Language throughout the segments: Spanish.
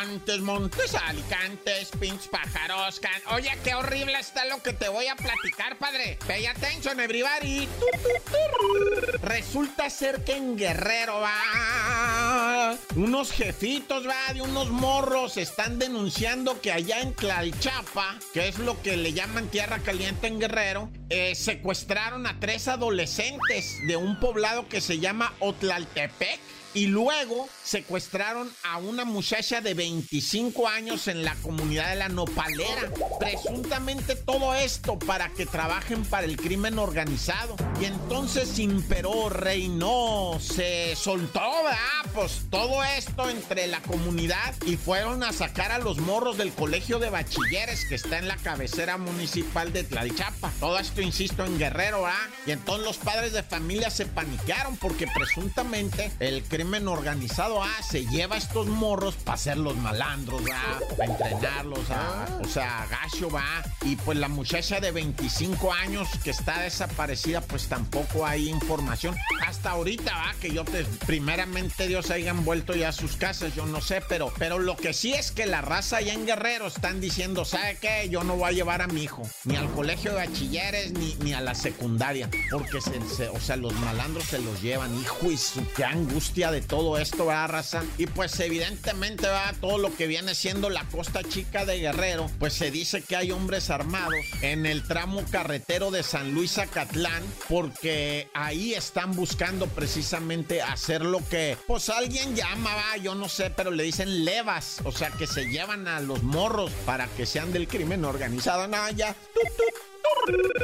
Montes, Montes, Alicantes, pinch pájaros. Can... Oye, qué horrible está lo que te voy a platicar, padre. Pay attention, everybody. Resulta ser que en Guerrero va. Unos jefitos, va, de unos morros están denunciando que allá en Tlalchapa, que es lo que le llaman tierra caliente en Guerrero, eh, secuestraron a tres adolescentes de un poblado que se llama Otlaltepec y luego secuestraron a una muchacha de 25 años en la comunidad de la Nopalera. Presuntamente todo esto para que trabajen para el crimen organizado. Y entonces imperó, reinó, se soltó, ¿verdad? Pues todo esto entre la comunidad y fueron a sacar a los morros del colegio de bachilleres que está en la cabecera municipal de Tlalchapa. Todo esto, insisto, en Guerrero, ¿ah? Y entonces los padres de familia se paniquearon porque presuntamente el crimen organizado ah, se lleva estos morros para ser los malandros, ¿va? Para entrenarlos, ¿ah? o sea, gacho, va. Y pues la muchacha de 25 años que está desaparecida, pues tampoco hay información. Hasta ahorita, va, que yo te, primeramente Dios hayan vuelto ya a sus casas, yo no sé, pero, pero lo que sí es que la raza allá en Guerrero están diciendo, ¿sabe qué? Yo no voy a llevar a mi hijo, ni al colegio de bachilleres, ni, ni a la secundaria, porque se, o sea, los malandros se los llevan, hijo, y su qué angustia de todo esto, raza. Y pues evidentemente va todo lo que viene siendo la costa chica de Guerrero, pues se dice que hay hombres armados en el tramo carretero de San Luis Acatlán, porque ahí están buscando precisamente hacer lo que, pues alguien llama, va, yo no sé, pero le dicen levas, o sea que se llevan a los morros para que sean del crimen organizado. No, ya.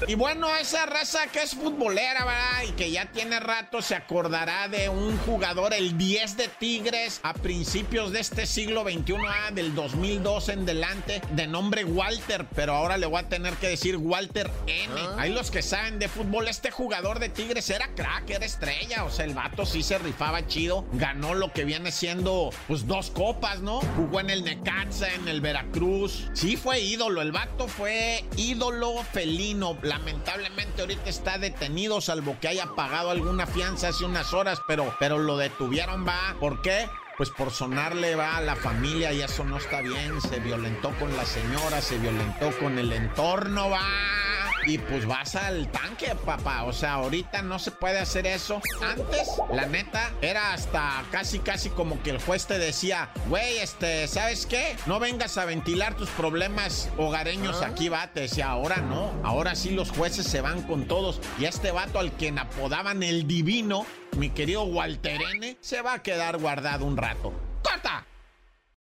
Y bueno, esa raza que es futbolera, ¿verdad? Y que ya tiene rato se acordará de un jugador, el 10 de Tigres, a principios de este siglo XXI, ah, del 2002 en delante, de nombre Walter, pero ahora le voy a tener que decir Walter N. Hay los que saben de fútbol, este jugador de Tigres era crack, era estrella, o sea, el vato sí se rifaba chido, ganó lo que viene siendo, pues, dos copas, ¿no? Jugó en el Necaxa, en el Veracruz, sí fue ídolo, el vato fue ídolo felino lamentablemente ahorita está detenido, salvo que haya pagado alguna fianza hace unas horas, pero, pero lo detuvieron, va. ¿Por qué? Pues por sonarle va a la familia y eso no está bien. Se violentó con la señora, se violentó con el entorno, va y pues vas al tanque, papá. O sea, ahorita no se puede hacer eso. Antes, la neta, era hasta casi, casi como que el juez te decía, güey, este, ¿sabes qué? No vengas a ventilar tus problemas hogareños aquí, va. Te decía, ahora no. Ahora sí los jueces se van con todos. Y este vato al quien apodaban el divino, mi querido Walter N., se va a quedar guardado un rato. ¡Corta!